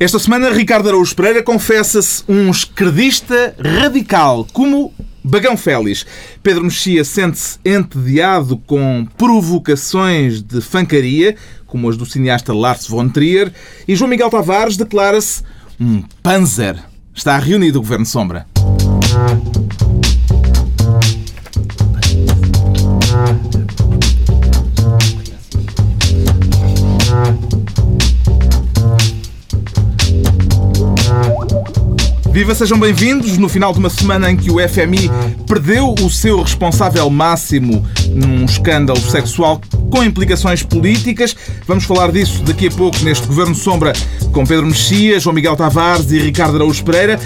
Esta semana, Ricardo Araújo Pereira confessa-se um esquerdista radical, como Bagão Félix. Pedro Mexia sente-se entediado com provocações de fancaria, como as do cineasta Lars von Trier, e João Miguel Tavares declara-se um panzer. Está reunido o Governo Sombra. Viva, sejam bem-vindos. No final de uma semana em que o FMI perdeu o seu responsável máximo num escândalo sexual com implicações políticas, vamos falar disso daqui a pouco neste Governo Sombra com Pedro Mexia, João Miguel Tavares e Ricardo Araújo Pereira.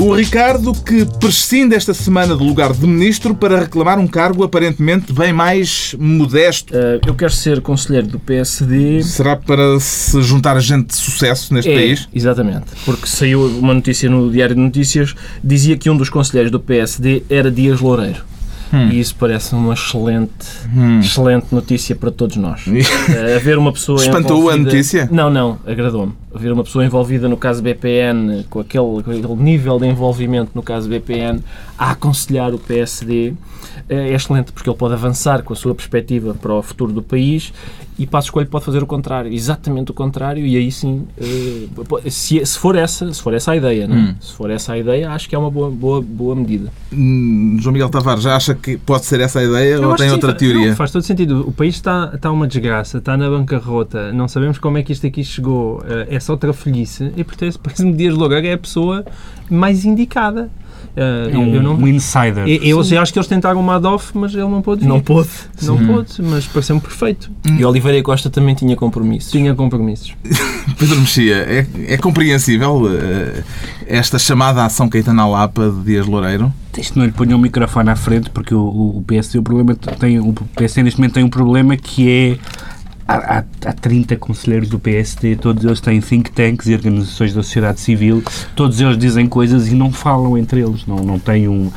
O Ricardo que prescinde esta semana do lugar de ministro para reclamar um cargo aparentemente bem mais modesto. Uh, eu quero ser conselheiro do PSD. Será para se juntar a gente de sucesso neste é, país? Exatamente, porque saiu uma notícia no Diário de Notícias, dizia que um dos conselheiros do PSD era Dias Loureiro. Hum. E isso parece uma excelente, hum. excelente notícia para todos nós. uh, haver uma pessoa Espantou envolvida... a notícia? Não, não, agradou-me. Haver uma pessoa envolvida no caso BPN, com aquele, com aquele nível de envolvimento no caso BPN, a aconselhar o PSD é excelente, porque ele pode avançar com a sua perspectiva para o futuro do país e Passo Escolho pode fazer o contrário, exatamente o contrário, e aí sim, eh, se, se for essa, se for essa a ideia, hum. se for essa a ideia, acho que é uma boa, boa, boa medida. Hum, João Miguel Tavares, já acha que pode ser essa a ideia Eu ou tem outra sim, teoria? Não, faz todo sentido. O país está, está uma desgraça, está na bancarrota, não sabemos como é que isto aqui chegou, eh, é só trafolhice, e portanto parece-me Dias Loureiro é a pessoa mais indicada. Uh, um, eu não, um insider. Eu, eu acho que eles tentaram o Madoff, mas ele não pôde. Vir. Não pôde. Não pôde, mas pareceu-me perfeito. E Oliveira Costa também tinha compromissos. Tinha compromissos. Pedro Mexia, é, é compreensível uh, esta chamada ação Caetana Lapa de Dias Loureiro? Isto não lhe ponha o microfone à frente, porque o, o PSD, o problema tem, o PSD neste momento tem um problema que é há, há, 30 conselheiros do PSD, todos eles têm think tanks e organizações da sociedade civil, todos eles dizem coisas e não falam entre eles, não, não têm um...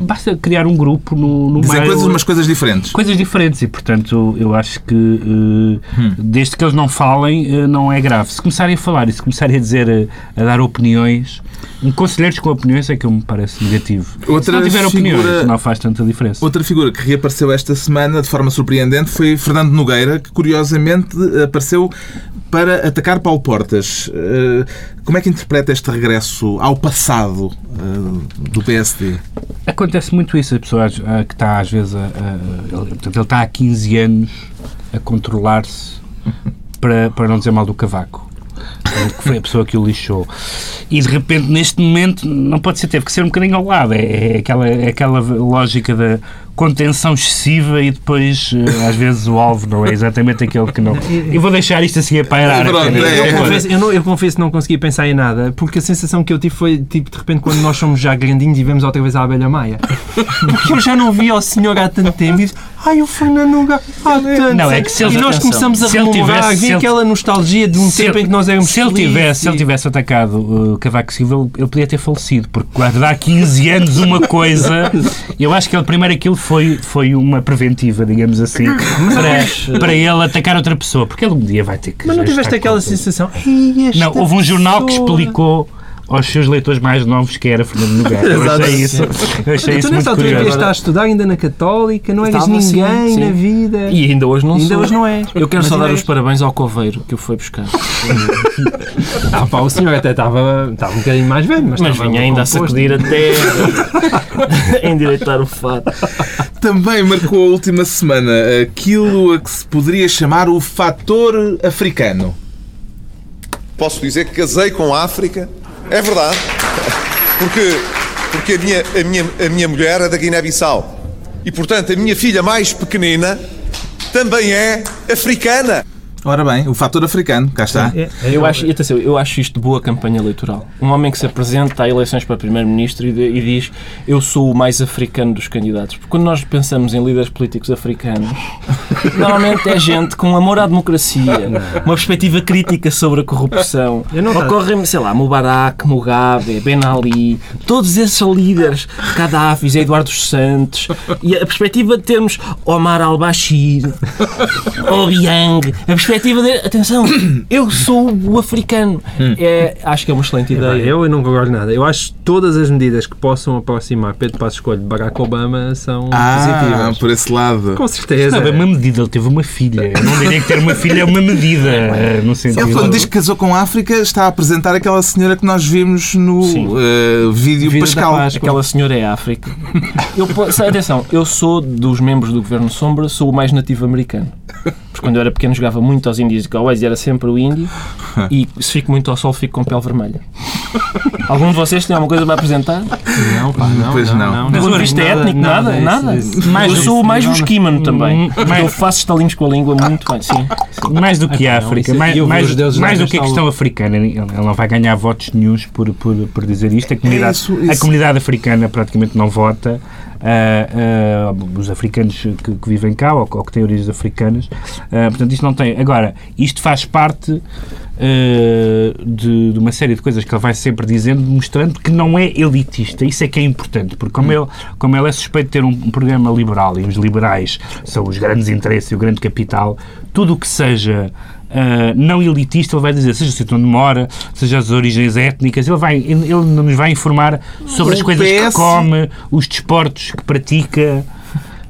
Basta criar um grupo no, no Dizem coisas, mas coisas diferentes. Coisas diferentes e, portanto, eu acho que uh, hum. desde que eles não falem, uh, não é grave. Se começarem a falar e se começarem a dizer, uh, a dar opiniões, um conselheiros com opiniões é que eu me parece negativo. Outra se não tiver figura, opiniões, não faz tanta diferença. Outra figura que reapareceu esta semana de forma surpreendente foi Fernando Nogueira, que curiosamente apareceu para atacar Paulo Portas. Eh, como é que interpreta este regresso ao passado eh, do PSD? Acontece muito isso, a pessoa que está às vezes a, a, ele está há 15 anos a controlar-se para, para não dizer mal do cavaco que foi a pessoa que o lixou. E de repente, neste momento, não pode ser, teve que ser um bocadinho ao lado. É, é aquela, é aquela lógica da contenção excessiva e depois, eh, às vezes, o alvo não é exatamente aquele que não. E vou deixar isto assim a pairar. É, eu, confesso, eu, não, eu confesso que não consegui pensar em nada, porque a sensação que eu tive foi, tipo, de repente, quando nós somos já grandinhos e vemos outra vez a abelha maia. Porque eu já não vi ao senhor há tanto tempo e disse, ai, o Fernando há tanto Não, é que se ele, E nós começamos a rememorar, vi aquela nostalgia de um tempo em que nós éramos se ele tivesse, Se ele tivesse atacado o uh, Cavaco Silva, ele podia ter falecido, porque guardar 15 anos uma coisa, eu acho que ele primeiro aquilo foi, foi uma preventiva, digamos assim, para, para ele atacar outra pessoa, porque ele um dia vai ter que. Mas não tiveste aquela sensação? Não, houve um jornal que explicou aos seus leitores mais novos, que era Fernando Nogueira. Eu achei isso, eu achei tu isso nessa altura curioso. estar a estudar ainda na Católica, não eras ninguém sim, sim. na vida. E ainda hoje não ainda sou. hoje não é. Eu quero Mas só dar os parabéns ao Coveiro, que o foi buscar. ah, pá, o senhor até estava, estava um bocadinho mais velho, mas, mas vinha ainda composto. a sacudir até endireitar o fato. Também marcou a última semana aquilo a que se poderia chamar o fator africano. Posso dizer que casei com a África é verdade. Porque, porque a, minha, a, minha, a minha mulher é da Guiné-Bissau. E, portanto, a minha filha mais pequenina também é africana. Ora bem, o fator africano, cá está. É, é, eu, acho, atenção, eu acho isto boa campanha eleitoral. Um homem que se apresenta a eleições para Primeiro-Ministro e, e, diz eu sou o mais africano dos candidatos. Porque quando nós pensamos em líderes políticos africanos, normalmente é gente com amor à democracia, uma perspectiva crítica sobre a corrupção. Ocorrem, sei lá, Mubarak, Mugabe, Ben Ali, todos esses líderes, Gaddafi, Eduardo Santos, e a perspectiva de termos Omar al-Bashir, Obiang, a perspectiva de. Atenção, eu sou o africano. É, acho que é uma excelente ideia. Eu não concordo nada. Eu acho que todas as medidas que possam aproximar Pedro Passos Coelho de Barack Obama são Ah, positivas. por esse lado. Com certeza. Não, é uma medida, ele teve uma filha. Eu não diria que ter uma filha é uma medida, no sentido... Ele, quando diz que casou com a África, está a apresentar aquela senhora que nós vimos no eh, vídeo Vídeo da Pascal. Páscoa. Aquela senhora é África. Eu, atenção, eu sou dos membros do Governo Sombra, sou o mais nativo americano. Porque quando eu era pequeno jogava muito aos índios e cowboys e era sempre o índio. E se fico muito ao sol, fico com pele vermelha. Algum de vocês tem alguma coisa para apresentar? Não, pá, não. Pois não. Do ponto de vista étnico, nada? Nada? isso- isso- Mais eu sou mais não, não. busquímano também. Hum, mais- eu faço estalinhos com a língua muito bem. Sim. Mais do que Ah, a não, África, mais, mais, mais do que a questão africana. Ele não vai ganhar votos nenhums por, por, por dizer isto. A comunidade. A comunidade africana praticamente não vota. Ah, os africanos que, que vivem cá ou, ou que têm origens africanas. Ah, portanto, isto não tem. Agora, isto faz parte de, de uma série de coisas que ele vai sempre dizendo, mostrando que não é elitista. Isso é que é importante, porque como, ele, como ele é suspeito de ter um, um programa liberal e os liberais são os grandes interesses e o grande capital, tudo o que seja. Ah, não elitista, ele vai dizer, seja o sítio onde mora, seja as origens étnicas, ele, vai, ele ele nos vai informar sobre as coisas que come, os desportos que pratica.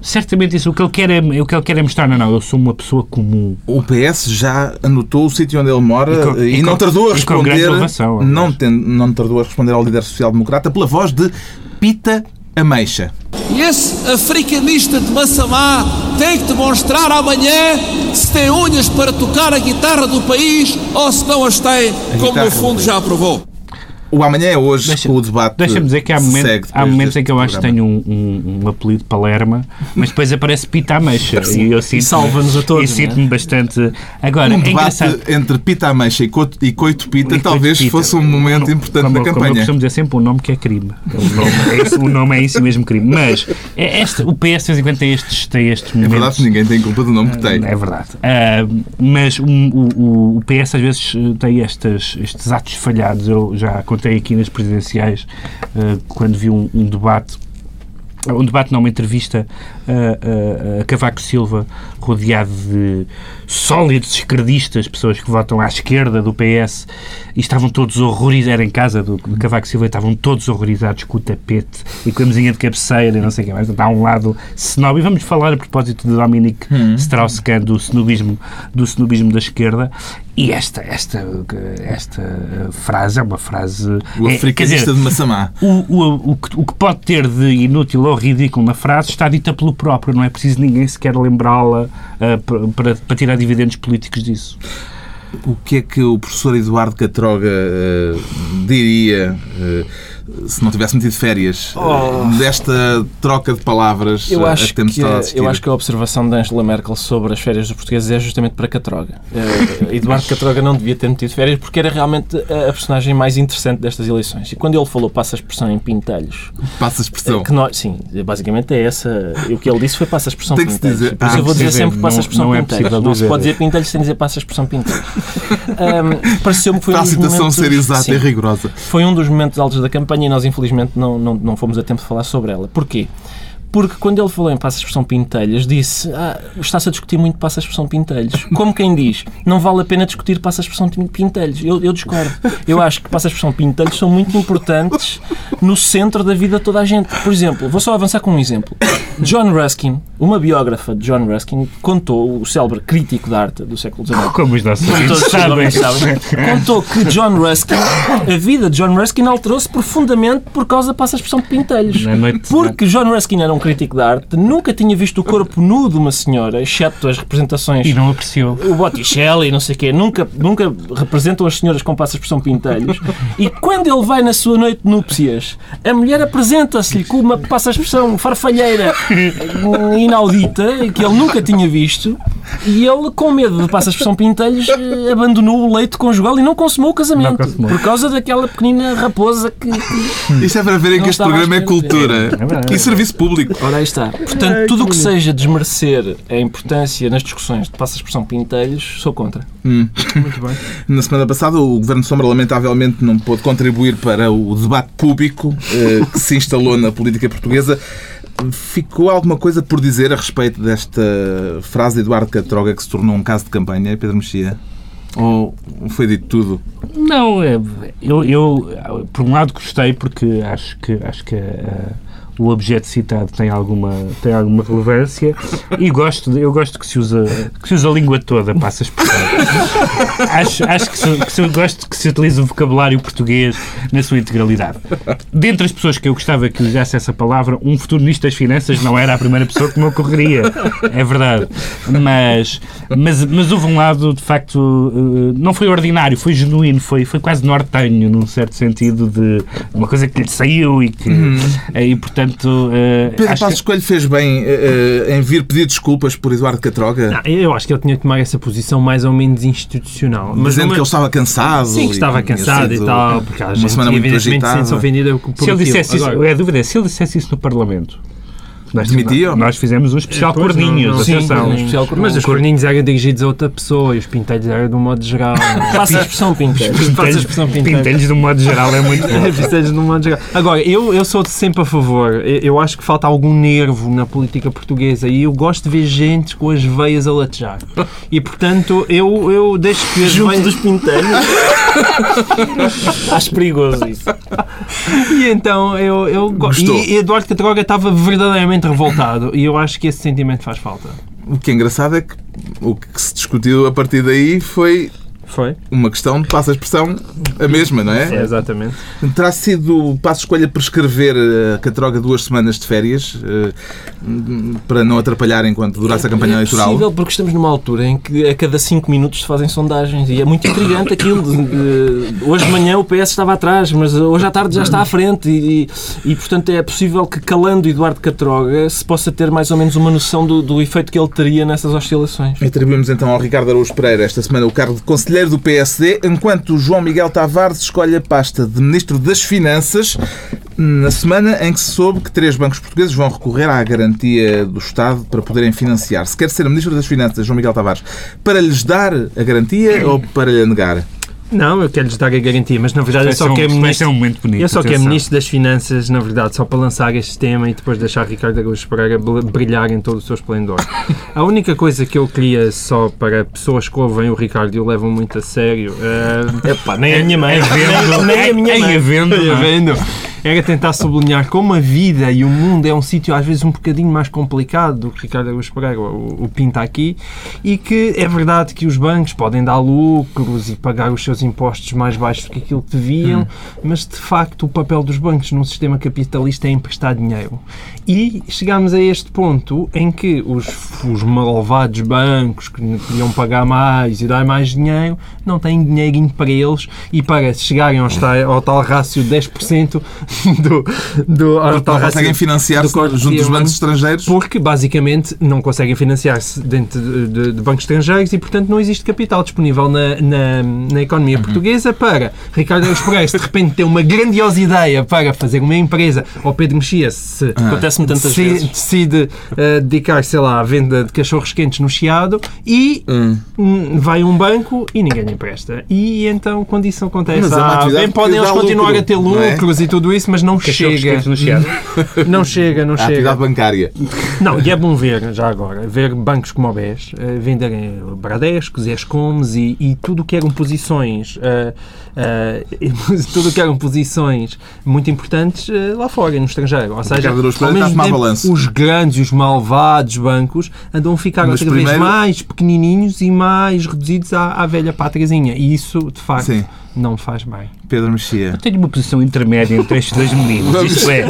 Certamente isso, o que ele quer é, o que ele quer é mostrar, não, não, eu sou uma pessoa comum. O PS já anotou o sítio onde ele mora E com- e, e não com- tardou a responder. elevação, não, tem- não tardou a responder ao líder social-democrata pela voz de Pita Ameixa. E esse africanista de Massamá tem que demonstrar amanhã se tem unhas para tocar a guitarra do país ou se não as tem, como guitarra no do fundo já aprovou. O amanhã é hoje, Deixa- o debate. Deixa-me dizer que há, momentos, há momentos em que eu acho que tenho um, um, um apelido Palerma, mas depois aparece Pita Ameixa e eu sinto salva-nos a todos, E sinto-me bastante. Agora, Um é debate entre Pita Ameixa e Coito, e Coito Pita E talvez Pita. fosse um momento importante como, da Como eu campanha. costumo dizer sempre, o nome que é crime. O nome é, esse- o nome é si mesmo crime. Mas é este, o PS de vez em quando tem estes, tem estes É momentos. verdade que ninguém tem culpa do nome que tem. É verdade. Ah, mas o, o- o PS às vezes eh, tem estas, estes atos falhados. Eu já contei aqui nas presidenciais ah, quando vi um, um debate. Um debate, não, uma entrevista a Cavaco Silva, rodeado de sólidos esquerdistas, pessoas que votam à esquerda do PS, e estavam todos horrorizados. Era em casa do, do Cavaco Silva e estavam todos horrorizados com o tapete e com a mesinha de cabeceira e não sei o que mais. Portanto, há um lado snob. E vamos falar a propósito de Dominic Strauss-Kahn, do snobismo, do snobismo da esquerda. E esta, esta, esta frase é uma frase. O é, africanista dizer, de Massamá. o, o, o, que, o que pode ter de inútil ou ridículo na frase está dita pelo próprio, não é preciso ninguém sequer lembrá-la para- para, para tirar dividendos políticos disso. O que é que o professor Eduardo Catroga eh, diria eh, se não tivesse metido férias eh, desta troca de palavras Eu eh, a acho, que temos que, estado a assistir? eu acho que a observação de Angela Merkel sobre as férias dos portugueses é justamente para Catroga. Eh, Eduardo Catroga não devia ter metido férias porque era realmente a a personagem mais interessante destas eleições. E quando ele falou, passa a expressão em pintelhos, Passa a expressão. que nós, sim, basicamente é essa. O que ele disse foi passa a expressão Tem que se pintelhos. dizer- Por isso ah, eu vou dizer dizer, sempre passa a não- expressão não é pintelhos. Não se pode dizer pintelhos sem dizer passa a expressão pintelhos. Ahm, Pareceu-me que foi Para um a momentos, ser exata sim, e rigorosa. foi um dos momentos altos da campanha e nós infelizmente não, não, não fomos a tempo de falar sobre ela. Porquê? Porque quando ele falou em passa a expressão pintelhas, disse ah, está-se a discutir muito passa a expressão pintelhos. Como quem diz, não vale a pena discutir passa a expressão pintelhos. Eu, eu discordo. Eu acho que passa a expressão pintelhos são muito importantes no centro da vida de toda a gente. Por exemplo, vou só avançar com um exemplo. John Ruskin, uma biógrafa de John Ruskin, contou, o célebre crítico de arte do século XIX, Como os nossos sabem. sabem, contou que John Ruskin, a vida de John Ruskin alterou-se profundamente por causa da passa a expressão de pintelhos. Porque John Ruskin era um crítico de arte, nunca tinha visto o corpo nu de uma senhora, exceto as representações. E não apreciou. O Botticelli, não sei o quê, nunca, nunca representam as senhoras com passa a expressão pintelhos. E quando ele vai na sua noite de núpcias, a mulher apresenta-se-lhe com uma passa a expressão farfalheira inaudita, que ele nunca tinha visto, e ele, com medo de passa a expressão pintelhos, eh, abandonou o leito conjugal e não consumou o casamento. Consumou. Por causa daquela pequenina raposa que. Isto é para verem que este programa é cultura verdade. e serviço público. Ora, aí está. Portanto, tudo o que seja desmerecer a importância nas discussões de passa a expressão pintelhos, sou contra. Muito bem. Na semana passada, o Governo Sombra lamentavelmente não pôde contribuir para o debate público eh, que se instalou na política portuguesa. Ficou alguma coisa por dizer a respeito desta frase de Eduardo Catroga que se tornou um caso de campanha, Pedro Mexia? Ou foi dito tudo? Não, é, eu, eu por um lado gostei porque acho que acho que eh, o objeto citado tem alguma tem alguma relevância e gosto eu gosto que se usa que se usa a língua toda passa a expressão. acho acho que, se, que se- gosto que se utilize o vocabulário português na sua integralidade. Dentre as pessoas que eu gostava que usasse essa palavra, um futuro ministro das Finanças não era a primeira pessoa que me ocorreria. É verdade. Mas, mas, mas houve um lado, de facto, eh, não foi ordinário, foi genuíno, foi, foi quase nortenho, num certo sentido, de uma coisa que lhe saiu e que. eh, E, portanto. Eh, Pedro acho Passos que- Coelho fez bem eh, em vir pedir desculpas por Eduardo Catroga, Não, eu acho que ele tinha que tomar essa posição mais ou menos institucional. Mas dizendo numa- que ele estava cansado. Sim, que estava cansado e tal, porque a Uma gente semana muito evidentemente agitada. sente-se ofendida por Se ele dissesse isso, Agora, a dúvida é se ele dissesse isso no Parlamento. Nós, Demitia? nós fizemos um especial Pois, corninhos, não, não. Sim, atenção. corninhos. especial corninho. Mas os corninhos eram dirigidos a outra pessoa e os pinteiros eram de um modo geral. Passa a expressão, Pinteiro. Faz a expressão. Pintelhos, de um modo geral, é muito bom. Pinteiros de um modo geral. Agora, eu, eu sou sempre a favor. Eu, eu acho que falta algum nervo na política portuguesa e eu gosto de ver gente com as veias a latejar. E portanto, eu, eu deixo que as Junto veias. dos pinteiros. Acho perigoso isso. E então eu, eu go- Gostou. E Eduardo Catroga estava verdadeiramente revoltado e eu acho que esse sentimento faz falta. O que é engraçado é que o que se discutiu a partir daí foi Foi? uma questão de passa a expressão a mesma, não é? exatamente. Terá sido passo escolha prescrever eh, a Catroga duas semanas de férias eh, para não atrapalhar enquanto durasse a campanha é eleitoral? possível porque estamos numa altura em que a cada 5 minutos se fazem sondagens e é muito intrigante aquilo. de- de- hoje de manhã o PS estava atrás, mas hoje à tarde já está à frente e, e, portanto é possível que calando Eduardo Catroga se possa ter mais ou menos uma noção do, do efeito que ele teria nessas oscilações. Atribuímos então ao Ricardo Araújo Pereira esta semana o cargo de conselheiro do PSD, enquanto João Miguel Tavares escolhe a pasta de Ministro das Finanças, na semana em que se soube que três bancos portugueses vão recorrer à garantia do Estado para poderem financiar. Se quer ser Ministro das Finanças, João Miguel Tavares, para lhes dar a garantia ou para lhe negar? Não, eu quero-lhes dar a garantia, mas na verdade eu só um- quero vai ministro. ser um momento bonito. Eu só quero. Ministro das Finanças, na verdade, só para lançar este tema e depois deixar Ricardo Araújo Pereira brilhar em todo o seu esplendor. A única coisa que eu queria só para pessoas que ouvem o Ricardo e o levam muito a sério, eh, Epá, nem a minha mãe, Havendo- nem, nem a minha mãe. Ia não é? vendo? Era tentar sublinhar como a vida e o mundo é um sítio às vezes um bocadinho mais complicado do que Ricardo Araújo Pereira o, o pinta aqui e que é verdade que os bancos podem dar lucros e pagar os seus impostos mais baixos do que aquilo que deviam, mas de facto o papel dos bancos num sistema capitalista é emprestar dinheiro. E chegamos a este ponto em que os, os malvados bancos que queriam pagar mais e dar mais dinheiro não têm dinheirinho para eles e para chegarem ao, tal- ao tal rácio de 10% do, do, ao tal Não rácio conseguem financiar-se junto dos bancos estrangeiros? porque basicamente não conseguem financiar-se dentro de, de- de bancos estrangeiros e portanto não existe capital disponível na, na, na economia portuguesa para Ricardo Araújo Pereira se de repente ter uma grandiosa ideia para fazer uma empresa ou Pedro Mexia se Acontece-me tantas se- vezes. decide eh, dedicar, sei lá, à venda de cachorros quentes no Chiado e Hum. hum, vai a um banco e ninguém lhe empresta. E então, quando isso acontece, Mas é ah, bem, podem eles continuar lucro, a ter é? lucros e tudo isso, mas não Cachorros chega. no Chiado. Não chega, não A chega. atividade bancária. Não, e é bom ver, já agora, ver bancos como o BES eh, venderem Bradescos, Escomes e, e tudo o que eram posições eh, eh, tudo o que eram posições muito importantes eh, lá fora, no estrangeiro. Ou seja, ao mesmo tempo, os grandes e os malvados bancos andam a ficar Mas outra primeiro- vez mais pequenininhos e mais reduzidos à, à velha pátriazinha. E isso, de facto, Sim. Não faz bem. Pedro Mexia. Eu tenho uma posição intermédia entre estes dois meninos. Isto é,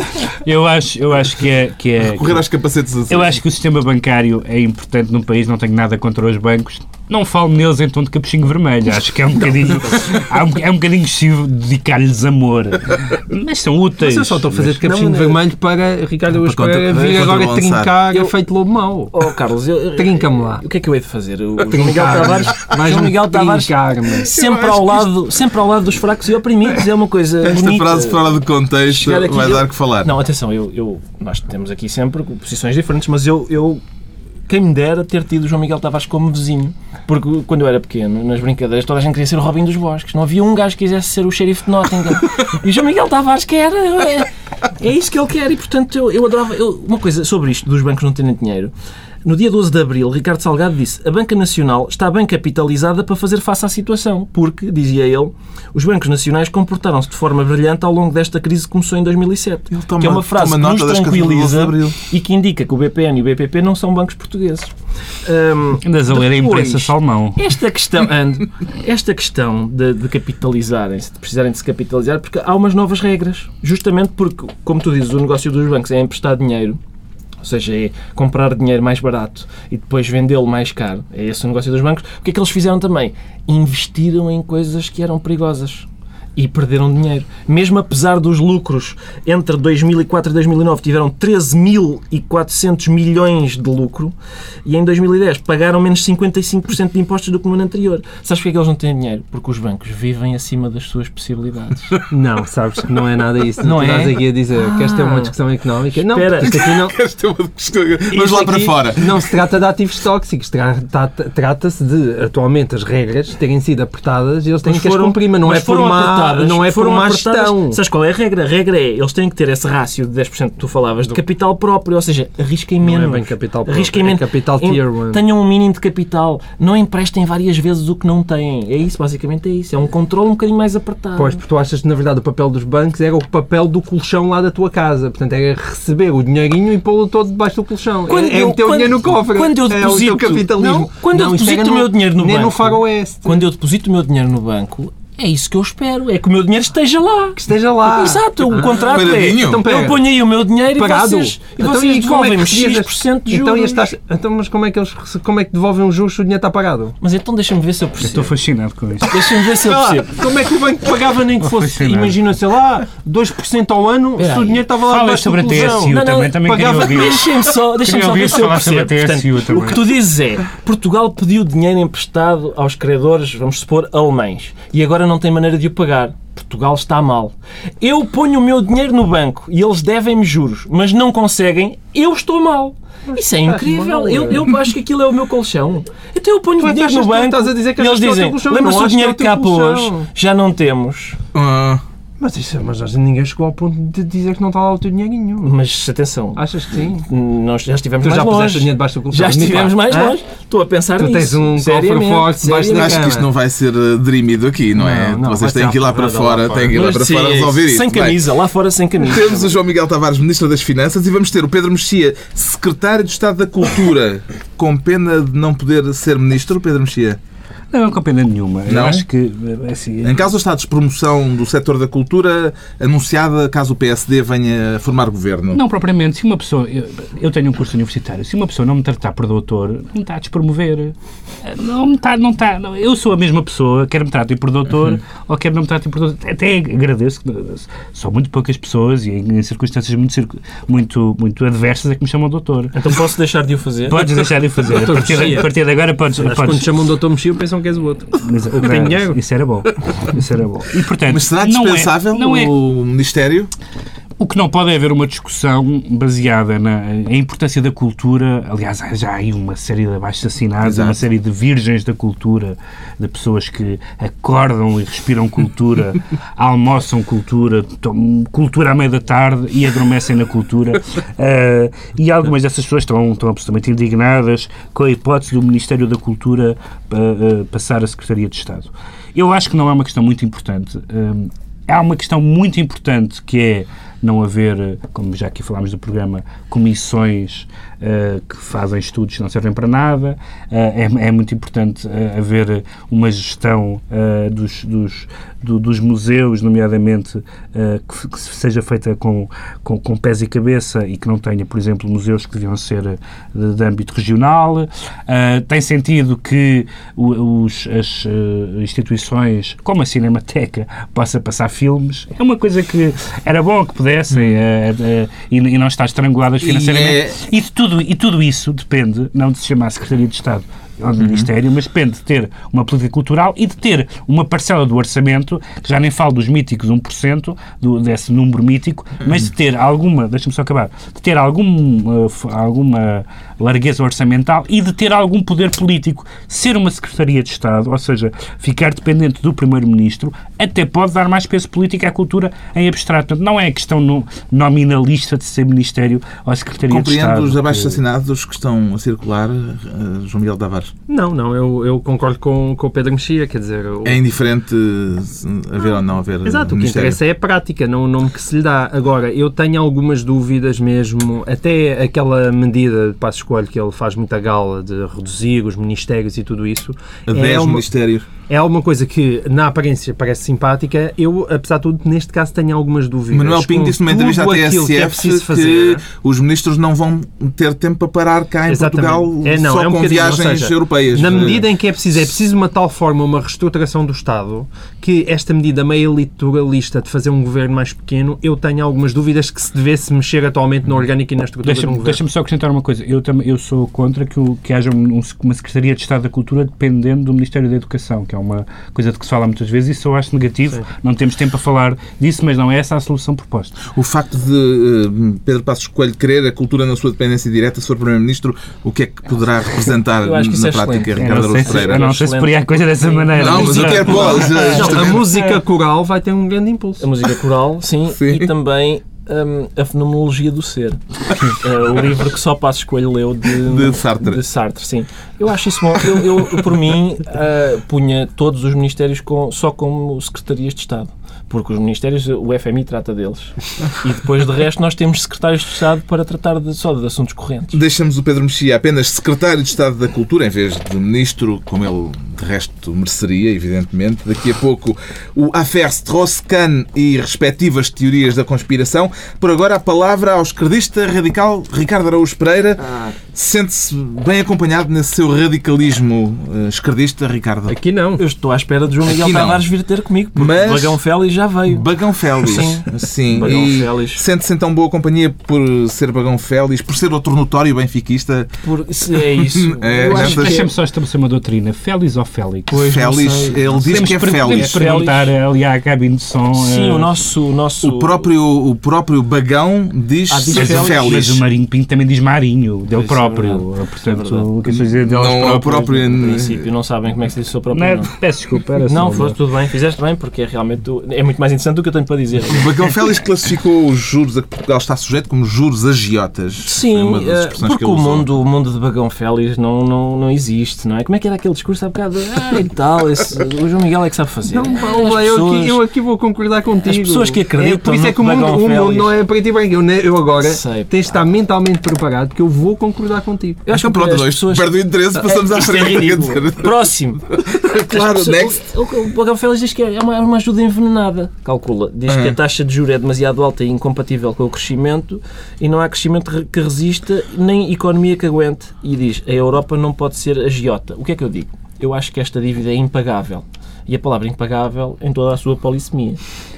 eu acho, eu acho que é. Que é Correr aos capacetes assim. eu acho que o sistema bancário é importante num país, não tenho nada contra os bancos. Não falo neles em tom de capuchinho vermelho. Acho que é um bocadinho. há um- é um bocadinho excessivo dedicar-lhes amor. Mas são úteis. Mas eu só estou a fazer de capuchinho Não, vermelho para Ricardo contra- Pereira vir agora contrabalançar. trincar Eu- feito lobo mau. Oh, Carlos, eu- Trinca-me lá. O que é que eu hei de fazer? O João Miguel. Tavares, João Miguel Tavares sempre ao, lado, sempre ao lado dos fracos e oprimidos é uma coisa Esta bonita. frase fora de contexto aqui, vai eu- dar que falar. Não, atenção, eu, eu- nós temos aqui sempre posições diferentes, mas eu, eu quem me dera ter tido o João Miguel Tavares como vizinho. Porque quando eu era pequeno, nas brincadeiras, toda a gente queria ser o Robin dos Bosques. Não havia um gajo que quisesse ser o xerife de Nottingham. E o João Miguel Tavares quer. É, é isso que ele quer. E portanto, eu, eu adorava. eu- uma coisa sobre isto dos bancos não terem dinheiro. No dia 12 de abril, Ricardo Salgado disse a Banca Nacional está bem capitalizada para fazer face à situação, porque, dizia ele, os bancos nacionais comportaram-se de forma brilhante ao longo desta crise que começou em 2007. Ele toma- que é uma frase toma que nos nota das coisas do 12 de tranquiliza e que indica que o BPN e o BPP não são bancos portugueses. Hum, Andas a ler a imprensa salmão. esta questão, Ando, esta questão de, de capitalizarem-se, de precisarem de se capitalizar, porque há umas novas regras. Justamente porque, como tu dizes, o negócio dos bancos é emprestar dinheiro. Ou seja, é comprar dinheiro mais barato e depois vendê-lo mais caro. É esse o negócio dos bancos. O que é que eles fizeram também? Investiram em coisas que eram perigosas. E perderam dinheiro. Mesmo apesar dos lucros entre 2004 e 2009 tiveram 13.400 milhões de lucro e em 2010 pagaram menos 55% de impostos do que no ano anterior. Sabes porquê é que eles não têm dinheiro? Porque os bancos vivem acima das suas possibilidades. Não, sabes que não é nada isso. Não tu é? estás aqui a dizer que esta é uma Ah. discussão económica. Não, Espera. isto aqui não. Esta é uma questão- Vamos Isto lá para fora. Não se trata de ativos tóxicos, tra- tra- trata-se de, atualmente, as regras terem sido apertadas e eles têm Mas que as cumprir, mas não mas é por foram má, apertadas, não é por foram má apertadas. gestão. Sabes qual é a regra? A regra é, eles têm que ter esse rácio de 10% que tu falavas de capital próprio, ou seja, arrisquem Não menos. é bem capital próprio, Arrisquem é menos. capital tier one. Tenham um mínimo de capital. Não emprestem várias vezes o que não têm. É isso, basicamente é isso. É um controle um bocadinho mais apertado. Pois, porque tu achas que na verdade o papel dos bancos era o papel do colchão lá da tua casa. Portanto, era receber o dinheirinho e pô-lo todo debaixo do colchão. Quando é, é eu- meter o dinheiro no cofre. quando eu é o deposito- teu capitalismo. Não, quando eu isso deposito o meu dinheiro no nem no banco- faroeste. Quando eu deposito o meu dinheiro no banco, é isso que eu espero. É que o meu dinheiro esteja lá. Que esteja lá. Exato, o contrato é. Então. Eu ponho aí o meu dinheiro Parado. e vocês, e Então, vocês e é devolvem-me recebias X% de juros. Então, e as taxas- então, mas como é, que eles, como é que devolvem os juros se o dinheiro está pagado? Mas então deixa-me ver se eu Eu estou percebo. fascinado com isso. Deixa-me ver se eu Ah, percebo. como é que o banco pagava nem que fosse, fascinado. imagina, sei lá, 2% ao ano, se o dinheiro estava lá Fala sobre a? TSU Não, não, também, também queria pagava- ouvir. Deixem-me só, Queria só ver se eu percebo. TSU Portanto, o que tu dizes é, Portugal pediu dinheiro emprestado aos credores, vamos supor, alemães, e agora não tem maneira de o pagar. Portugal está mal. Eu ponho o meu dinheiro no banco e eles devem-me juros, mas não conseguem, eu estou mal. Isso é incrível. mal, Eu, eu acho que aquilo é o meu colchão. Então eu ponho o dinheiro no que banco estás a dizer que e eles que é dizem, lembra-se que é dinheiro o que teu cá pôs? Já não temos. Ah, Mas, isso, mas acho que ninguém chegou ao ponto de dizer que não está lá o teu dinheirinho. Mas atenção, Achas que sim? nós já estivemos Tu mais já puseste o longe. dinheiro debaixo do colchão? Já estivemos mais Hã? longe. Estou a pensar Tu nisso. tens um cofre forte debaixo da acho que isto não vai ser eh, dirimido aqui, não é? Não, não, Vocês têm que ir lá para fora, têm que ir lá Mas para fora resolver isto. Sem camisa, lá fora sem camisa. Temos o João Miguel Tavares, Ministro das Finanças, e vamos ter o Pedro Mexia, Secretário de Estado da Cultura, com pena de não poder ser Ministro, Pedro Mexia. Não, não com pena nenhuma. Eu Não? acho que, eh, assim, Em causa está a despromoção do setor da cultura anunciada caso o PSD venha a formar governo. Não propriamente. Se uma pessoa. Eu, eu tenho um curso universitário. Se uma pessoa não me tratar por doutor, não me está a despromover. Não me está. Não está não, eu sou a mesma pessoa, quer me tratem por doutor ou quer não me tratem por doutor. Até agradeço. que São muito poucas pessoas e em, em circunstâncias muito, muito, muito adversas é que me chamam doutor. Então posso deixar de o fazer? Podes deixar de o fazer. A partir, de, a partir de agora podes. Podes quando chamam doutor Mexia pensam que és o outro. Mas, que tem dinheiro. Isso era bom. Isso era bom. E, portanto, Mas será não é- dispensável não é, o Ministério? O que não pode é haver uma discussão baseada na importância da cultura. Aliás, há já há aí uma série de abaixo-assinados, uma série de virgens da cultura, de pessoas que acordam e respiram cultura, almoçam cultura, tomam cultura à meia da tarde e adormecem na cultura. Eh, e algumas dessas pessoas estão, estão absolutamente indignadas com a hipótese do Ministério da Cultura eh, eh, passar a Secretaria de Estado. Eu acho que não é uma questão muito importante. Há uma questão muito importante que é não haver, como já aqui falámos do programa, comissões eh, que fazem estudos que não servem para nada. Eh, é, é muito importante eh, haver uma gestão dos, dos, do- dos museus, nomeadamente, que, que seja feita com, com, com pés e cabeça e que não tenha, por exemplo, museus que deviam ser de, de âmbito regional. Tem sentido que os, as instituições, como a Cinemateca, possa passar filmes. É uma coisa que era bom que pudessem eh, eh, e, e não estar estranguladas E financeiramente. é- E, de tudo, e tudo isso depende, não de se chamar Secretaria de Estado ao Ministério, mas depende de ter uma política cultural e de ter uma parcela do orçamento, que já nem falo dos míticos 1%, do, desse número mítico, mas de ter alguma, deixa-me só acabar, de ter algum, f- alguma largueza orçamental e de ter algum poder político. Ser uma Secretaria de Estado, ou seja, ficar dependente do Primeiro-Ministro, até pode dar mais peso político à cultura em abstrato. Portanto, não é questão no- nominalista de ser Ministério ou Secretaria de Compreendo Estado. os abaixo assinados que estão a circular, eh, João Miguel Tavares. Não, não, eu, eu concordo com, com o Pedro Mexia, quer dizer... o- É indiferente eh, haver ou não haver Exato, o que interessa é a prática, não o nome que se lhe dá. Agora, eu tenho algumas dúvidas mesmo, até aquela medida de passo escolho que ele faz muita gala de reduzir os ministérios e tudo isso. A 10 é uma, ministérios. É alguma coisa que, na aparência, parece simpática. Eu, apesar de tudo, neste caso tenho algumas dúvidas. Manuel Pinho Com disse numa entrevista à aquilo que é TSF preciso que, fazer. os ministros não vão ter tempo para parar cá em Exatamente. Portugal É, não, só é um com viagens seja, europeias. Na medida em que é preciso, é preciso de uma tal forma, uma reestruturação do Estado, que esta medida meio eleitoralista de fazer um governo mais pequeno, eu tenho algumas dúvidas que se devesse mexer atualmente na orgânica e na estrutura do Deixa-me governo. deixa só acrescentar uma coisa. Eu, também, eu sou contra que, o- que haja um- uma Secretaria de Estado da Cultura dependendo do Ministério da Educação, que é uma coisa de que se fala muitas vezes. Isso eu acho negativo. Não temos tempo a falar disso, mas não é essa a solução proposta. O facto de eh, Pedro Passos Coelho querer a cultura na sua dependência direta, se for Primeiro-Ministro, o que é que poderá representar Eu acho que isso na é prática, Ricardo não sei Araújo se, Pereira? eu não sei se poria a coisa dessa maneira. Não, mas eu quero pô, Não, a música coral vai ter um grande impulso. A música coral, sim, Sim. e também hum, a fenomenologia do ser. Eh, o livro que só Passo Escolho leu de, De Sartre. de Sartre, sim. Eu acho isso bom. Eu, eu, por mim, ah, punha todos os ministérios com, só como secretarias de Estado. Porque os ministérios, o FMI trata deles. E depois, de resto, nós temos secretários de Estado para tratar de, só de assuntos correntes. Deixamos o Pedro Mexia apenas secretário de Estado da Cultura, em vez de ministro, como ele de resto mereceria, evidentemente. Daqui a pouco o Affaire Strauss-Kahn e respectivas teorias da conspiração. Por agora, a palavra ao esquerdista radical Ricardo Araújo Pereira. Sente-se bem acompanhado nesse seu radicalismo eh, esquerdista, Ricardo? Aqui não. Eu estou à espera de João Miguel Aqui não. Tavares vir ter comigo, porque Mas- Bagão Félix já veio. Bagão Félix. Sim. Sim. Bagão E Félix. Sente-se então boa companhia por ser Bagão Félix, por ser outro notório benfiquista. Por, é isso. É, eu acho nessas- que é- Deixa-me só estabelecer uma doutrina. Félix ou Félix? Pois, Félix, ele diz Podemos que é Félix. podemos perguntar ali à cabine de som. Sim, eh, o nosso. O, nosso O próprio, o próprio Bagão diz, Ah, diz Félix. Félix. Mas o Marinho Pinto também diz Marinho, dele Pois, é próprio. verdade. Portanto, É o que dizer deles Não é o próprios. próprio. No princípio, não sabem como é que se diz o seu próprio Não é- nome. peço desculpa, era Não, foi tudo bem, fizeste bem, porque é realmente é muito mais interessante do que eu tenho para dizer. O Bagão Félix classificou os juros a que Portugal está sujeito como juros agiotas. Sim, uma das eh, porque o mundo, o mundo de Bagão Félix não, não, não existe, não é? Como é que era aquele discurso há bocado? Ah, e tal, esse, o João Miguel é que sabe fazer. Não, Paulo, eu, pessoas- aqui, eu aqui vou concordar contigo. As pessoas que acreditam É, por isso é que o mundo, o mundo não é preto e branco. Eu, eu agora Sei, tens de estar mentalmente preparado porque eu vou concordar contigo. Eu acho Então que pronto, dois. pessoas... Perde o interesse, passamos à Isto é frente. quer ridículo. dizer. Próximo. Claro, As pessoas- next. O, o, o diz que é uma, é uma ajuda envenenada. Calcula. Diz que Uhum. a taxa de juros é demasiado alta e incompatível com o crescimento e não há crescimento re- que resista nem economia que aguente. E diz a Europa não pode ser agiota. O que é que eu digo? Eu acho que esta dívida é impagável. E a palavra impagável em toda a sua polissemia.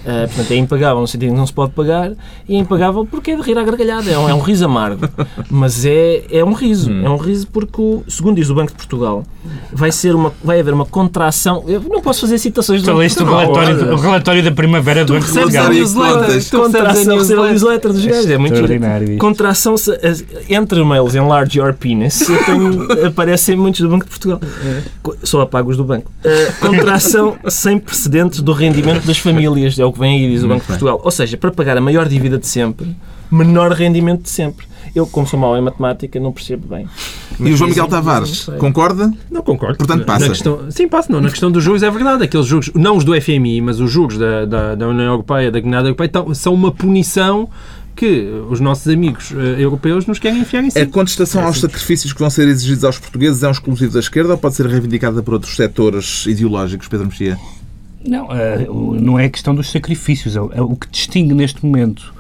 Ah, portanto, é impagável no sentido que não se pode pagar e é impagável porque é de rir à gargalhada. É um, é um riso amargo. Mas é, é um riso. É um riso porque, o, segundo diz o Banco de Portugal, vai, ser uma, vai haver uma contração. Eu não posso fazer citações do Só Banco de leste o Portugal. relatório, o relatório da primavera do Banco de Portugal. Contração, recebe a newsletter. dos gajos, é muito giro. Contração, entre mails enlarge your penis, eu tenho, aparecem muitos do Banco de Portugal. Co- Só apago os do banco. Uh, contração sem precedentes do rendimento das famílias, é o que vem aí, diz o Banco de Portugal. Ou seja, para pagar a maior dívida de sempre, menor rendimento de sempre. Eu, como sou mau em matemática, não percebo bem. E o João Miguel Tavares, não concorda? Não concordo. Portanto, passa. Na questão, sim, passa. Não, na questão dos juros é verdade. Aqueles juros, não os do FMI, mas os juros da, da, da União Europeia, da Comunidade Europeia, são uma punição que os nossos amigos eh, europeus nos querem enfiar em A cima. contestação aos sacrifícios que vão ser exigidos aos portugueses é um exclusivo da esquerda ou pode ser reivindicada por outros setores ideológicos, Pedro Mexia? Não, eh, não é a questão dos sacrifícios. É o- é que distingue neste momento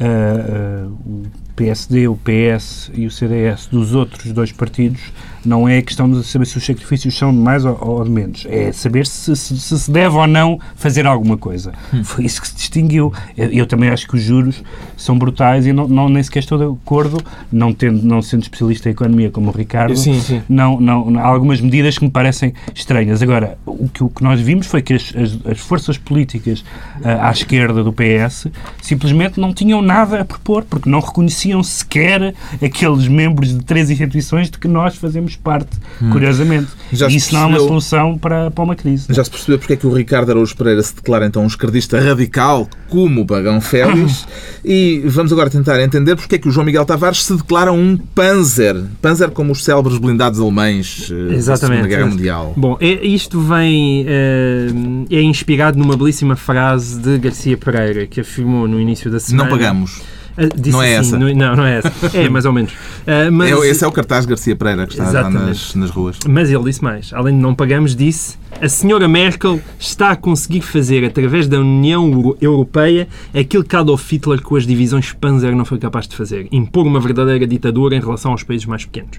eh, eh, o PSD, o PS e o CDS dos outros dois partidos não é a questão de saber se os sacrifícios são de mais ou, ou de menos. É saber se se, se se deve ou não fazer alguma coisa. Foi isso que se distinguiu. Eu, eu também acho que os juros são brutais e não, não- nem sequer estou de acordo, não, tendo, não sendo especialista em economia como o Ricardo, Sim, sim. não, não, há algumas medidas que me parecem estranhas. Agora, o que, o que nós vimos foi que as, as- as forças políticas ah, à esquerda do PS simplesmente não tinham nada a propor, porque não reconheciam sequer aqueles membros de três instituições de que nós fazemos parte, curiosamente. Já e isso não é uma percebeu- solução para, para uma crise. Já se percebeu porque é que o Ricardo Araújo Pereira se declara então um esquerdista radical, como o Pagão Félix. e vamos agora tentar entender porque é que o João Miguel Tavares se declara um panzer. Panzer como os célebres blindados alemães eh, da Exatamente. Segunda Guerra Mundial. Bom, é- isto vem. eh, é inspirado numa belíssima frase de Garcia Pereira, que afirmou no início da semana. Não pagamos. Ah, disse Não é assim, essa. não, não é essa. É, mais ou menos. Ah, mas, É, esse é o cartaz Garcia Pereira que está lá nas, nas ruas. mas ele disse mais. Além de não pagamos, disse a senhora Merkel está a conseguir fazer, através da União Euro- Europeia, aquilo que Adolf Hitler com as divisões Panzer não foi capaz de fazer. Impor uma verdadeira ditadura em relação aos países mais pequenos.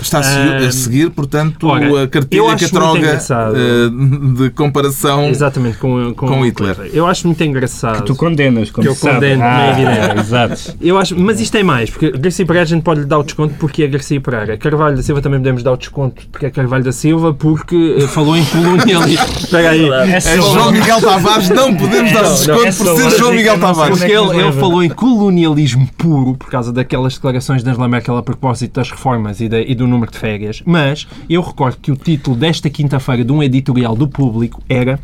Está a seguir, Ah, a seguir, portanto, ora, a eu cartilha acho muito catroga engraçado. eh, de comparação. Exatamente, com, Com Hitler. Eu acho muito engraçado. Tu condenas, como Que eu sabe. condeno, não é evidente. Exato. Eu acho, mas isto é mais, porque Garcia Pereira a gente pode lhe dar o desconto porque é Garcia Pereira. Carvalho da Silva também podemos dar o desconto porque é Carvalho da Silva, porque eh, falou em colonialismo. Espera aí. É João Miguel Tavares, não podemos dar desconto é por ser João Miguel sei Tavares. é Porque que ele, ele falou em colonialismo puro por causa daquelas declarações de Angela Merkel a propósito das reformas e, da- e do número de férias. Mas eu recordo que o título desta quinta-feira de um editorial do público era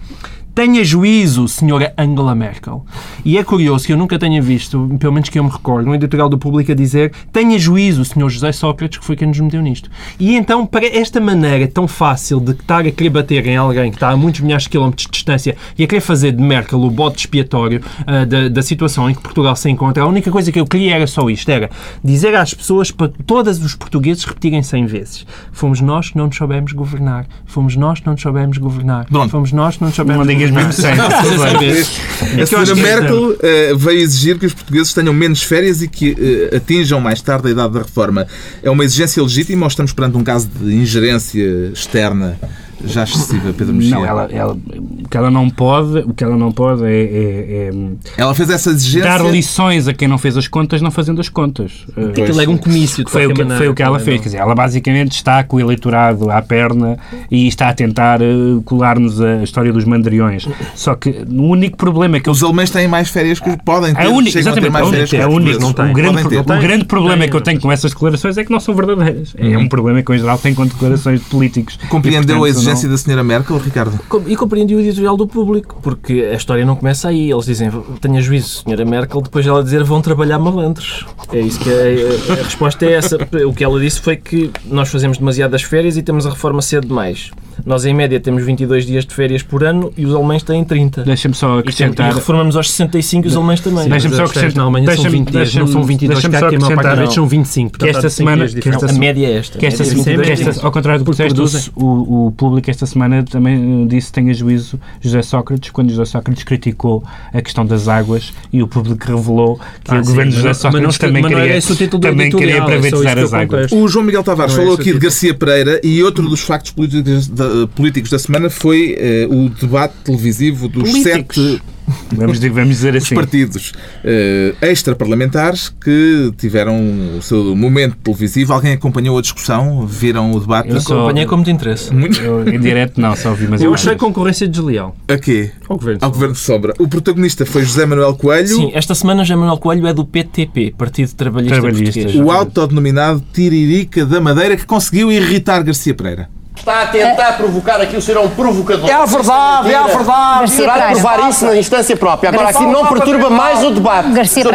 Tenha juízo, senhora Angela Merkel. E é curioso que eu nunca tenha visto, pelo menos que eu me recordo, um editorial do público a dizer tenha juízo, senhor José Sócrates, que foi quem nos meteu nisto. E então, para esta maneira tão fácil de estar a querer bater em alguém que está a muitos milhares de quilómetros de distância e a querer fazer de Merkel o bote expiatório ah, da, da situação em que Portugal se encontra, a única coisa que eu queria era só isto, era dizer às pessoas, para todos os portugueses repetirem 100 vezes. Fomos nós que não nos soubemos governar. Fomos nós que não nos soubemos governar. Fomos nós que não nos soubemos Não governar. mesmo sem. A É senhora esta- Merkel eh, veio exigir que os portugueses tenham menos férias e que eh, atinjam mais tarde a idade da reforma. É uma exigência legítima ou estamos perante um caso de ingerência externa já excessiva, Pedro Mexia? Não, ela, ela, o que ela não pode, o que ela não pode é, é- é Ela fez essa exigência. dar lições a quem não fez as contas, não fazendo as contas. Uh, Aquilo era um comício, de Foi o, que, maneira, foi o que ela também, fez. não? Quer dizer, ela basicamente está com o eleitorado à perna e está a tentar uh, colar-nos a história dos mandriões. Só que o único problema é que eu Os alemães têm mais férias que podem ter. a única, exatamente, mais a férias única, que a única. Não tem. o, grande, ter. o grande problema Tem, que eu tenho com essas declarações é que não são verdadeiras. É um problema que eu, em geral, tenho com declarações de políticos. Compreendeu E, portanto, a exigência da senhora Merkel, Ricardo? E compreendi o editorial do público, porque a história não começa aí. Eles dizem, tenha juízo, senhora Merkel, depois ela dizer, vão trabalhar malandros. É isso que é, a resposta é essa. O que ela disse foi que nós fazemos demasiadas férias e temos a reforma cedo demais. Nós, em média, temos 22 dias de férias por ano e os alemães têm 30. Deixa-me só E, tem- e acrescentar. reformamos aos 65 e os alemães também. Deixa-me só acrescentar. na Alemanha são deixa-me- 20 dias, não são deixa-me- 22 deixa-me cá, só que a maior parte das acrescentar vezes são 25. que esta semana- de que esta a média é esta. Que esta, esta- ao contrário do que disseste, o, o público esta semana também eh, disse que tenha juízo José Sócrates, quando José Sócrates criticou a questão das águas e o público revelou que Ah, o sim, governo de mas José mas Sócrates também mas era queria, do também queria é privatizar as águas. O João Miguel Tavares é falou aqui de. Garcia Pereira e outro dos factos políticos da, políticos da semana foi eh, o debate televisivo dos Políticos. sete Vamos, di- vamos dizer os assim. partidos eh, extra-parlamentares que tiveram o seu momento televisivo. Alguém acompanhou a discussão? Viram o debate? Eu só- Acompanhei com muito interesse. Muito. Eu, em direto não, só ouvi, mas Eu eu achei concorrência desleal A quê? ao governo. Ao Governo de Sombra. O protagonista foi José Manuel Coelho, Sim, esta semana José Manuel Coelho é do PTP, Partido Trabalhista, Trabalhista. Português. o autodenominado Tiririca da Madeira, que conseguiu irritar Garcia Pereira. Está a tentar provocar aqui, o senhor é um provocador. É a verdade, é a verdade. Garcia provar isso na instância própria. Agora aqui não perturba mais o debate.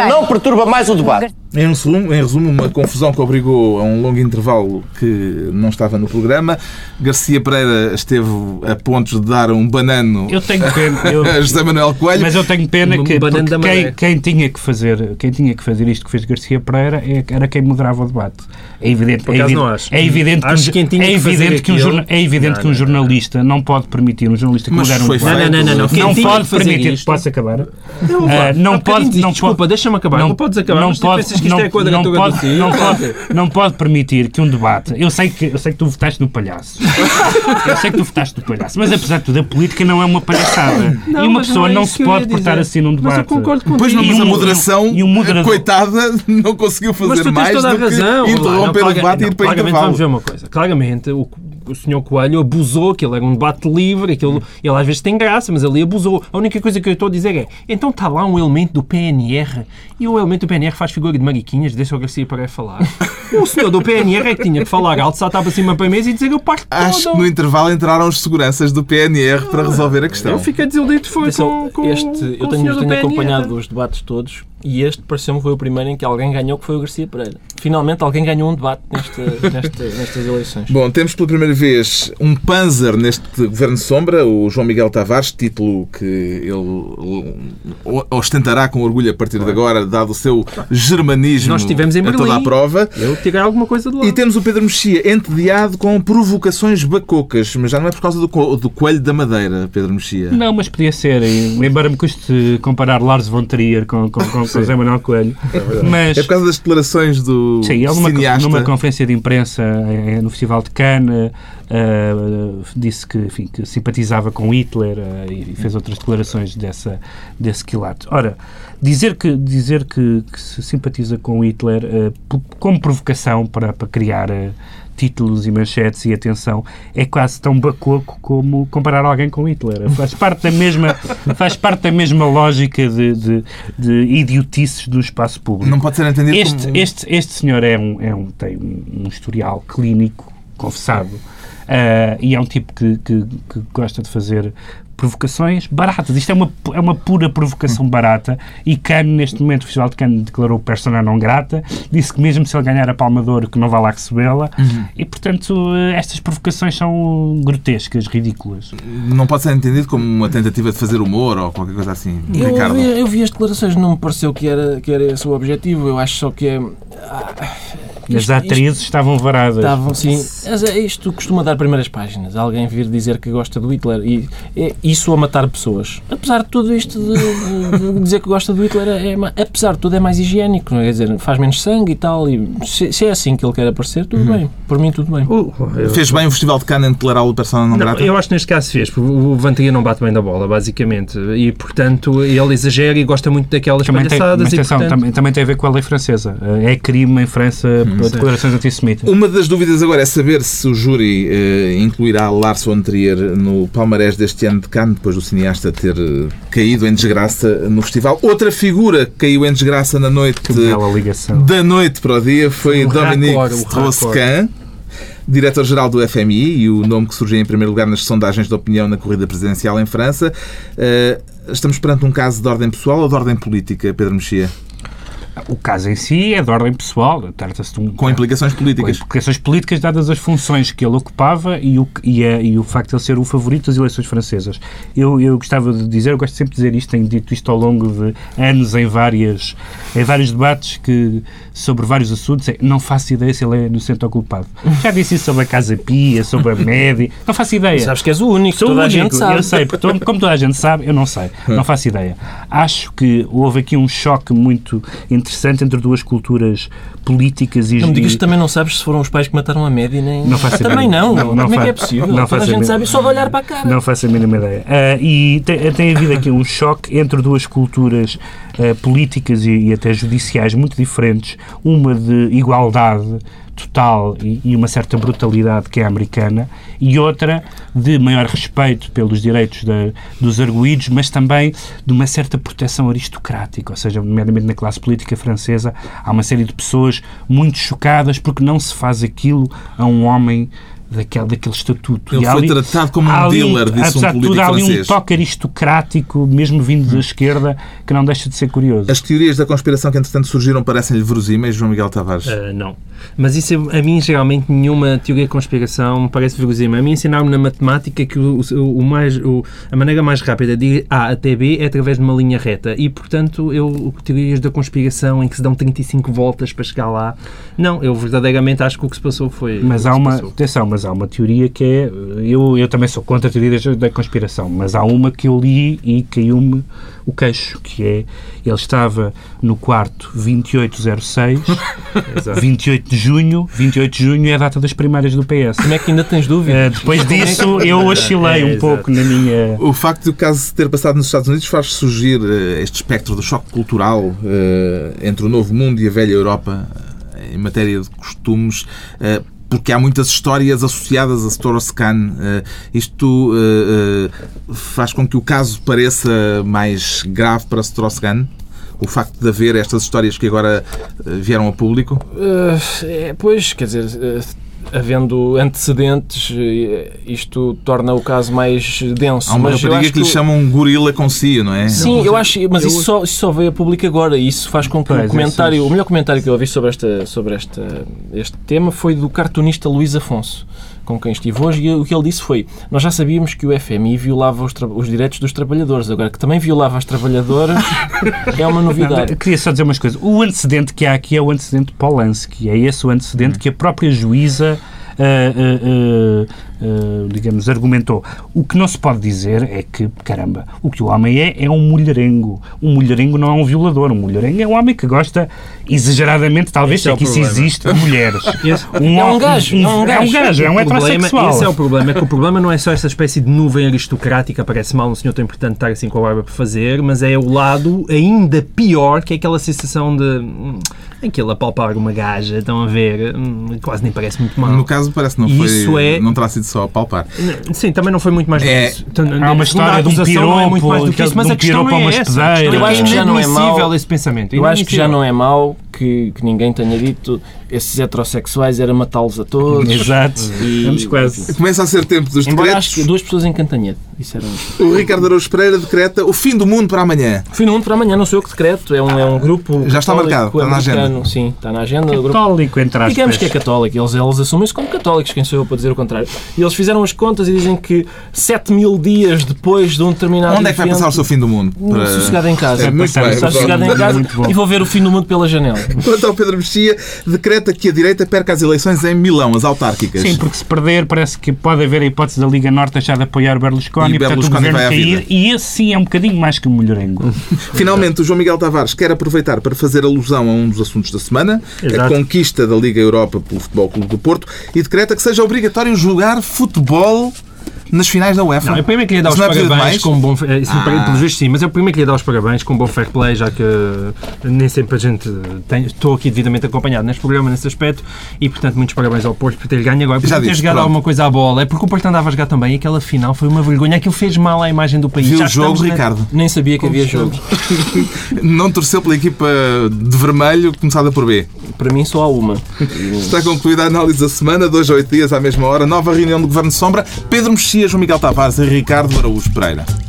Não perturba mais o debate. Em resumo, em resumo, uma confusão que obrigou a um longo intervalo que não estava no programa. Garcia Pereira esteve a pontos de dar um banano Eu tenho pena. eu- a José Manuel Coelho. Mas eu tenho pena Um que quem, quem tinha que fazer quem tinha que fazer isto que fez Garcia Pereira é- era quem moderava o debate. É evidente, Por é evidente, não acho. é evidente que, Acho um, que quem tinha é que fazer evidente que um, aquilo- jorna- é evidente Não, que um não, não. jornalista não pode permitir um jornalista que modera um debate. Não, não, não, não. Quem Não tinha pode que fazer permitir. isto- Posso acabar? Não, Ah, vá. não pode- não Desculpa, pode- deixa-me acabar. não- Não, podes acabar. não mas pode Achas que isto não, é não pode, não, pode, não pode permitir que um debate. Eu sei que, eu sei que tu votaste no palhaço. Eu sei que tu votaste no palhaço. Mas apesar de tudo, a política não é uma palhaçada. Não, e uma pessoa não é não isso se pode portar dizer. assim num debate. Mas eu concordo contigo. Pois não, mas a moderação, e um moderador- coitada, não conseguiu Mas fazer tu tens mais toda a do que interromper o debate e ir para claramente. Vamos ver uma coisa. Claramente, o, o senhor Coelho abusou, aquilo era um debate livre, aquilo, ele às vezes tem graça, mas ali abusou. A única coisa que eu estou a dizer é, então está lá um elemento do PNR e o elemento do PNR faz figura de mariquinhas, deixa o Garcia para falar. O senhor do PNR é que tinha que falar alto, saltar para cima para a mesa e dizer eu parto Acho que todo. no intervalo entraram os seguranças do PNR para resolver a questão. Eu fiquei desiludido foi com, com, este, com eu o tenho, tenho PNR. acompanhado os debates todos e este pareceu-me foi o primeiro em que alguém ganhou, que foi o Garcia Pereira. Finalmente alguém ganhou um debate nesta, nesta, nestas eleições. Bom, temos pela primeira vez um panzer neste Governo Sombra, o João Miguel Tavares, título que ele ostentará com orgulho a partir de agora, dado o seu germanismo Nós estivemos em a toda a Berlim. prova. Eu tirei alguma coisa de lá. E temos o Pedro Mexia entediado com provocações bacocas, mas já não é por causa do, co- do coelho da madeira, Pedro Mexia. Não, mas podia ser. e, Embora me custe comparar Lars von Trier com, com, com, com José Manuel Coelho. Mas, É por causa das declarações do Sim, ele numa, cineasta. numa conferência de imprensa eh, no Festival de Cannes eh, disse que, enfim, que simpatizava com Hitler eh, e fez outras declarações dessa, desse quilate. Ora, dizer que, dizer que, que se simpatiza com Hitler p- como provocação para, para criar títulos e manchetes e atenção é quase tão bacoco como comparar alguém com Hitler. Faz parte da mesma, faz parte da mesma lógica de, de, de idiotices do espaço público. Não pode ser entendido Este, como... este, este senhor é um, é um, tem um, um historial clínico, confessado, ah, e é um tipo que, que, que gosta de fazer provocações baratas. Isto é uma, é uma pura provocação barata e Cannes, neste momento, o Festival de Cannes declarou persona não grata, disse que mesmo se ele ganhar a Palma de Ouro que não vai lá recebê-la e, portanto, estas provocações são grotescas, ridículas. Não pode ser entendido como uma tentativa de fazer humor ou qualquer coisa assim, Eu Ricardo. vi, eu vi as declarações, não me pareceu que era, que era esse o objetivo. Eu acho só que é. ah, As isto- atrizes estavam varadas. Estavam, sim. É Isto costuma dar primeiras páginas. Alguém vir dizer que gosta do Hitler e é isso a matar pessoas. Apesar de tudo isto de, de- de dizer que gosta do Hitler, é, ma- apesar de tudo é mais higiênico. Não é? Quer dizer, faz menos sangue e tal. E se, se é assim que ele quer aparecer, tudo bem. Por mim, tudo bem. Uh, eu- Fez bem o Festival de Cannes em declará-lo persona não, Não, grata? eu acho que neste caso fez, porque o Vantiga não bate bem da bola, basicamente. E, portanto, ele exagera e gosta muito daquelas Também tem, palhaçadas. mas e, atenção, portanto, também, também tem a ver com a lei francesa. Eh, É crime em França declarações antissemitas. Uma das dúvidas agora é saber se o júri eh, incluirá Lars von Trier no palmarés deste ano de Cannes, depois do cineasta ter eh, caído em desgraça no festival. Outra figura que caiu em desgraça na noite da noite para o dia foi O Dominique Strauss-Kahn, diretor-geral do FMI e o nome que surgiu em primeiro lugar nas sondagens de opinião na corrida presidencial em França. Eh, estamos perante um caso de ordem pessoal ou de ordem política, Pedro Mexia? O caso em si é de ordem pessoal, trata-se de um. Com implicações com políticas. implicações políticas dadas as funções que ele ocupava e o, e, a- e o facto de ele ser o favorito das eleições francesas. Eu, eu gostava de dizer, eu gosto sempre de dizer isto, tenho dito isto ao longo de anos em, várias, em vários debates que, sobre vários assuntos, é, não faço ideia se ele é inocente ou culpado. Já disse isso sobre a Casa Pia, sobre a média, não faço ideia. Sabes que és o único, Sou toda o a único, gente sabe. Eu sei, porque como toda a gente sabe, eu não sei, não faço ideia. Acho que houve aqui um choque muito interessante entre duas culturas políticas e Não me digas que também não sabes se foram os pais que mataram a média nem. Não faço Também ideia. não. Não- não Como é que é possível? não Toda a gente sabe só de olhar para a cara. Não faço a mínima ideia. Ah, e tem, tem havido aqui um choque entre duas culturas ah, políticas e, e até judiciais muito diferentes. Uma de igualdade total e, e uma certa brutalidade que é americana e outra de maior respeito pelos direitos dos arguídos, mas também de uma certa proteção aristocrática, ou seja, nomeadamente na classe política francesa há uma série de pessoas muito chocadas porque não se faz aquilo a um homem daquele, daquele estatuto. Ele E foi ali- tratado como um ali dealer, disse um de tudo, político há ali um toque aristocrático, mesmo vindo da esquerda, que não deixa de ser curioso. As teorias da conspiração que, entretanto, surgiram parecem-lhe verosímeis, João Miguel Tavares? Ah, não. Mas isso, a mim, geralmente, nenhuma teoria de conspiração me parece verosímil. A mim ensinaram-me na matemática que o, o- o mais, o- a maneira mais rápida de ir A até B é através de uma linha reta. E, portanto, eu, teorias da conspiração em que se dão 35 voltas para chegar lá, não. Eu verdadeiramente acho que o que se passou foi. Mas há uma. Atenção, mas mas há uma teoria que é. Eu, eu também sou contra teorias da conspiração, mas há uma que eu li e caiu-me o queixo, que é. Ele estava no quarto 2806, 28 de junho. 28 de junho é a data das primárias do PS. Como é que ainda tens dúvidas? depois disso, eu oscilei É, um exato. pouco na minha. O facto de o caso ter passado nos Estados Unidos faz surgir eh, este espectro do choque cultural eh, entre o novo mundo e a velha Europa em matéria de costumes. Porque há muitas histórias associadas a Strauss-Kahn. Eh, Isto eh, eh, faz com que o caso pareça mais grave para Strauss-Kahn? O facto de haver estas histórias que agora vieram a público? Uh, é, pois, quer dizer, uh, havendo antecedentes, uh, isto torna o caso mais denso. Há uma mas eu rapariga acho que lhe que- chamam um gorila com si, não é? Sim, eu acho, mas isso só, isso só veio a público agora e isso faz com que Pois, o comentário, essas- o melhor comentário que eu ouvi sobre, esta, sobre esta, este tema foi do cartunista Luís Afonso, com quem estive hoje, e o que ele disse foi: Nós já sabíamos que o FMI violava os, os direitos dos trabalhadores, agora que também violava as trabalhadoras é uma novidade. Eu queria só dizer umas coisas. O antecedente que há aqui é o antecedente Polanski. É esse o antecedente que a própria juíza. ah, ah, ah, ah, digamos, argumentou. O que não se pode dizer é que, caramba, o que o homem é, é um mulherengo. Um mulherengo não é um violador. Um mulherengo é um homem que gosta exageradamente, talvez, Esse é que isso existe, de mulheres. É um hom- gajo, é um é um gajo. gajo, é um O problema- heterossexual. Esse é o problema, é que o problema não é só essa espécie de nuvem aristocrática, parece mal um senhor tão importante estar assim com a barba para fazer, mas é o lado ainda pior, que é aquela sensação de hum, aquele apalpar uma gaja, estão a ver, hum, quase nem parece muito mal. No caso, parece que não, E foi, isso é- não terá sido só a palpar. Sim, também não foi muito mais do que É, isso. Então, há uma história de um acusação não é muito piropo, mais do que isso, mas de um a questão piropo é uma essa. Eu é acho que já não é inadmissível mau. esse pensamento. Eu acho que já não é mau que, que ninguém tenha dito esses heterossexuais era matá-los a todos. Exato. E- Vamos quase. Começa a ser tempo dos Embora decretos. acho que duas pessoas em Cantanhede disseram isso. O Ricardo Araújo Pereira decreta o fim do mundo para amanhã. Fim do mundo para amanhã, não sou eu que decreto, é um, é um grupo. Já está católico marcado, está na agenda. Sim, está na agenda. o grupo Católico, entre aspas. Digamos que é católico, eles, eles assumem-se como católicos, quem sou eu para dizer o contrário. E eles fizeram as contas e dizem que 7 mil dias depois de um determinado Onde é que vai passar o seu fim do mundo? Para... Sossegado em casa. É, muito bem. Está sossegado em casa Muito bom. e vou ver o fim do mundo pela janela. Quanto ao Pedro Mexia, decreta que a direita perca as eleições em Milão, as autárquicas. Sim, porque se perder, parece que pode haver a hipótese da Liga Norte deixar de apoiar o Berlusconi E e, portanto, o Berlusconi governo vai à cair. E esse sim é um bocadinho mais que um melhorengo. Finalmente, o João Miguel Tavares quer aproveitar para fazer alusão a um dos assuntos da semana, a Exato. conquista da Liga Europa pelo Futebol Clube do Porto, e decreta que seja obrigatório jogar futebol nas finais da UEFA. Não, eu primeiro queria dar os Isso é parabéns com um bom. eh, Sim, Ah. pelos vistos sim, mas eu primeiro queria dar os parabéns com um bom fair play, já que eh, nem sempre a gente tem. Estou aqui devidamente acompanhado neste programa, nesse aspecto, e portanto muitos parabéns ao Porto por ter ganho agora, por Já ter disse, jogado pronto. alguma coisa à bola. É porque o Porto andava a jogar também e aquela final foi uma vergonha. Aquilo fez mal à imagem do país. Viu Já o jogo, na- Ricardo? Nem sabia que havia jogo. Não torceu pela equipa de vermelho, começada por B. Para mim só há uma. Está concluída a análise da semana, dois a oito dias à mesma hora, nova reunião do Governo de Sombra, Pedro Mexias, João Miguel Tavares e Ricardo Araújo Pereira.